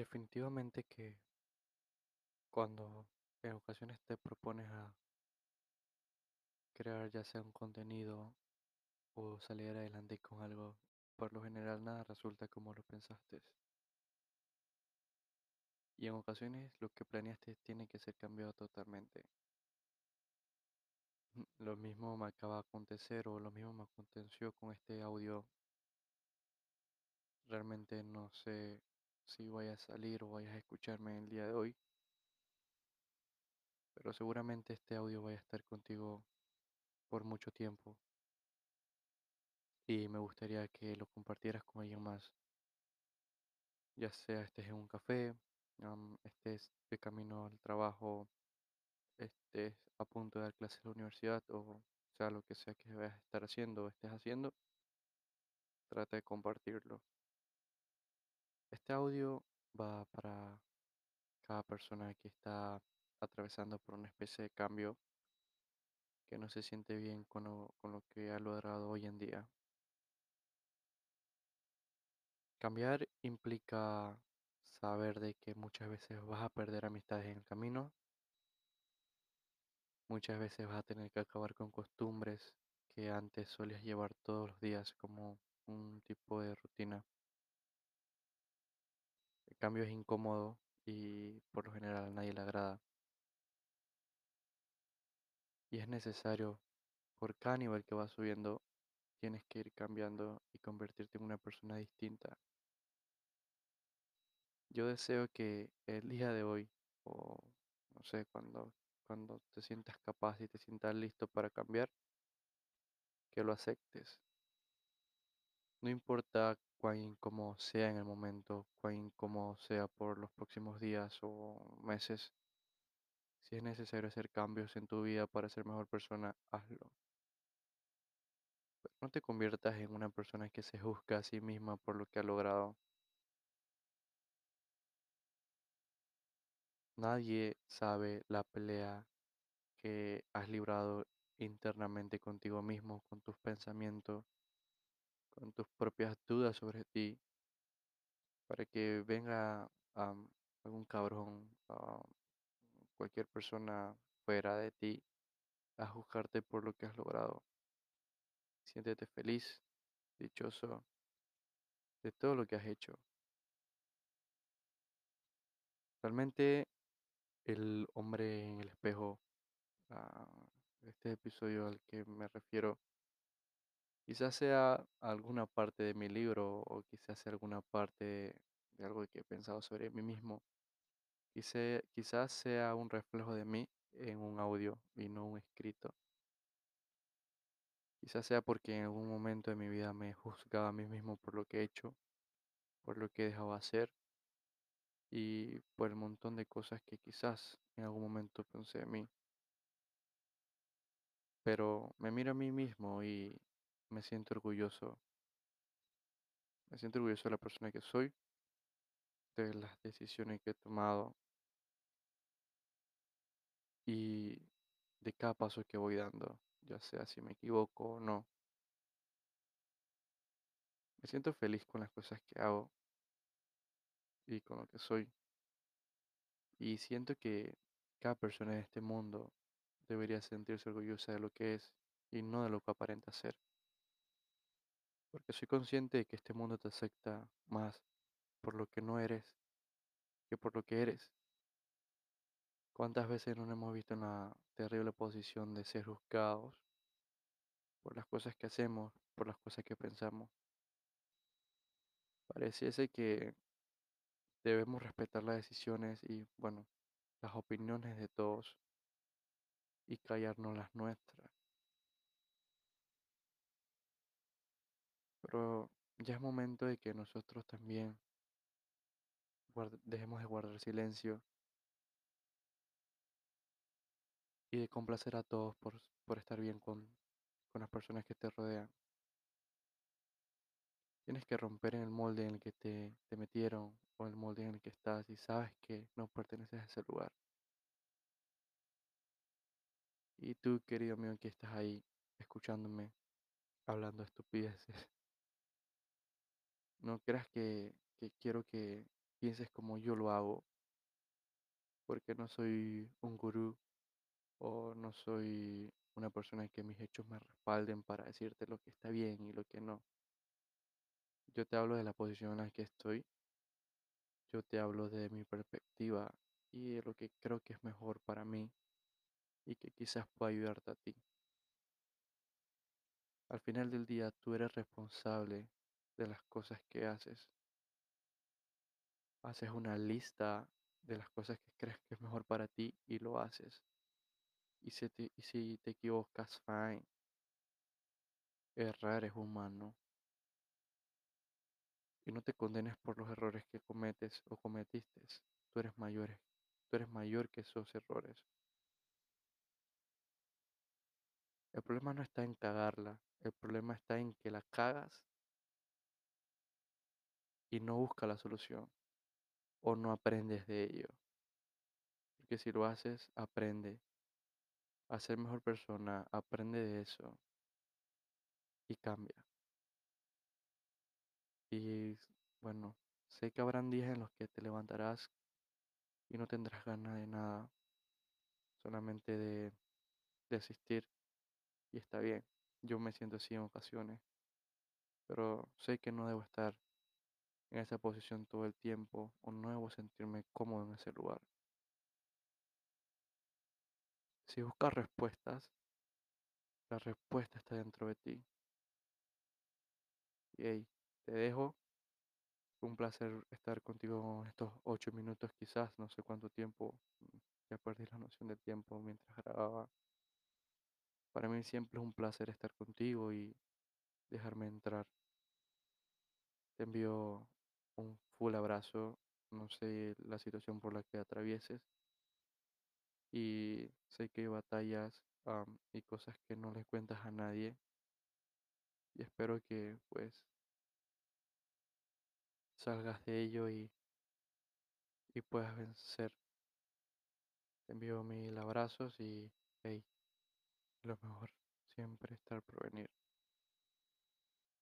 Definitivamente que cuando en ocasiones te propones a crear ya sea un contenido o salir adelante con algo, por lo general nada resulta como lo pensaste. Y en ocasiones lo que planeaste tiene que ser cambiado totalmente. Mm, Lo mismo me acaba de acontecer o lo mismo me aconteció con este audio. Realmente no sé si vaya a salir o vayas a escucharme el día de hoy, pero seguramente este audio vaya a estar contigo por mucho tiempo. y me gustaría que lo compartieras con alguien más, ya sea estés en un café, estés de camino al trabajo, estés a punto de dar clases en la universidad o sea lo que sea que vayas a estar haciendo o estés haciendo, trata de compartirlo. Este audio va para cada persona que está atravesando por una especie de cambio que no se siente bien con lo, que ha logrado hoy en día. Cambiar implica saber de que muchas veces vas a perder amistades en el camino, muchas veces vas a tener que acabar con costumbres que antes solías llevar todos los días como un tipo de rutina. El cambio es incómodo y por lo general a nadie le agrada. Y es necesario, por cada nivel que vas subiendo, tienes que ir cambiando y convertirte en una persona distinta. Yo deseo que el día de hoy, o no sé, cuando, cuando te sientas capaz y te sientas listo para cambiar, que lo aceptes. No importa cuán incómodo sea en el momento, cuán incómodo sea por los próximos días o meses, si es necesario hacer cambios en tu vida para ser mejor persona, hazlo. Pero no te conviertas en una persona que se juzga a sí misma por lo que ha logrado. Nadie sabe la pelea que has librado internamente contigo mismo, con tus pensamientos, con tus propias dudas sobre ti, para que venga am, algún cabrón, cualquier persona fuera de ti a juzgarte por lo que has logrado. Siéntete feliz, dichoso de todo lo que has hecho. Realmente el hombre en el espejo, ah, este episodio al que me refiero, quizás sea alguna parte de mi libro o quizás sea alguna parte de algo que he pensado sobre mí mismo. Quise- quizás sea un reflejo de mí en un audio y no un escrito. Quizás sea porque en algún momento de mi vida me juzgaba a mí mismo por lo que he hecho, por lo que he dejado de hacer y por el montón de cosas que quizás en algún momento pensé de mí. Pero me miro a mí mismo y me siento orgulloso. Me siento orgulloso de la persona que soy, de las decisiones que he tomado y de cada paso que voy dando, ya sea si me equivoco o no. Me siento feliz con las cosas que hago y con lo que soy. Y siento que cada persona en este mundo debería sentirse orgullosa de lo que es y no de lo que aparenta ser. Porque soy consciente de que este mundo te acepta más por lo que no eres que por lo que eres. ¿Cuántas veces no hemos visto en la terrible posición de ser juzgados por las cosas que hacemos, por las cosas que pensamos? Pareciese que debemos respetar las decisiones y, bueno, las opiniones de todos y callarnos las nuestras. Pero ya es momento de que nosotros también dejemos de guardar silencio y de complacer a todos por, por estar bien con, con las personas que te rodean. Tienes que romper en el molde en el que te, te metieron o el molde en el que estás y sabes que no perteneces a ese lugar. Y tú, querido mío, que estás ahí escuchándome, hablando estupideces, no creas que, que quiero que pienses como yo lo hago, porque no soy un gurú o no soy una persona que mis hechos me respalden para decirte lo que está bien y lo que no. Yo te hablo de la posición en la que estoy, yo te hablo de mi perspectiva y de lo que creo que es mejor para mí y que quizás pueda ayudarte a ti. Al final del día tú eres responsable de las cosas que haces. Haces una lista de las cosas que crees que es mejor para ti y lo haces. Y si te, y si te equivocas, fine. Errar es humano. Y no te condenes por los errores que cometes o cometiste. Tú eres mayor, tú eres mayor que esos errores. El problema no está en cagarla, el problema está en que la cagas y no busca la solución o no aprendes de ello. Porque si lo haces, aprende a ser mejor persona, aprende de eso y cambia. Y bueno, sé que habrán días en los que te levantarás y no tendrás ganas de nada, solamente de, de asistir y está bien. Yo me siento así en ocasiones, pero sé que no debo estar en esa posición todo el tiempo o no debo sentirme cómodo en ese lugar. Si buscas respuestas, la respuesta está dentro de ti. Y hey, te dejo. Un placer estar contigo estos ocho minutos quizás, no sé cuánto tiempo. mm, Ya perdí la noción del tiempo mientras grababa. Para mí siempre es un placer estar contigo y dejarme entrar. Te envío un full abrazo. No sé la situación por la que atravieses. Y sé que hay batallas y cosas que no le cuentas a nadie. Y espero que pues salgas de ello y, y puedas vencer. Te envío mil abrazos y hey, lo mejor siempre estar por venir.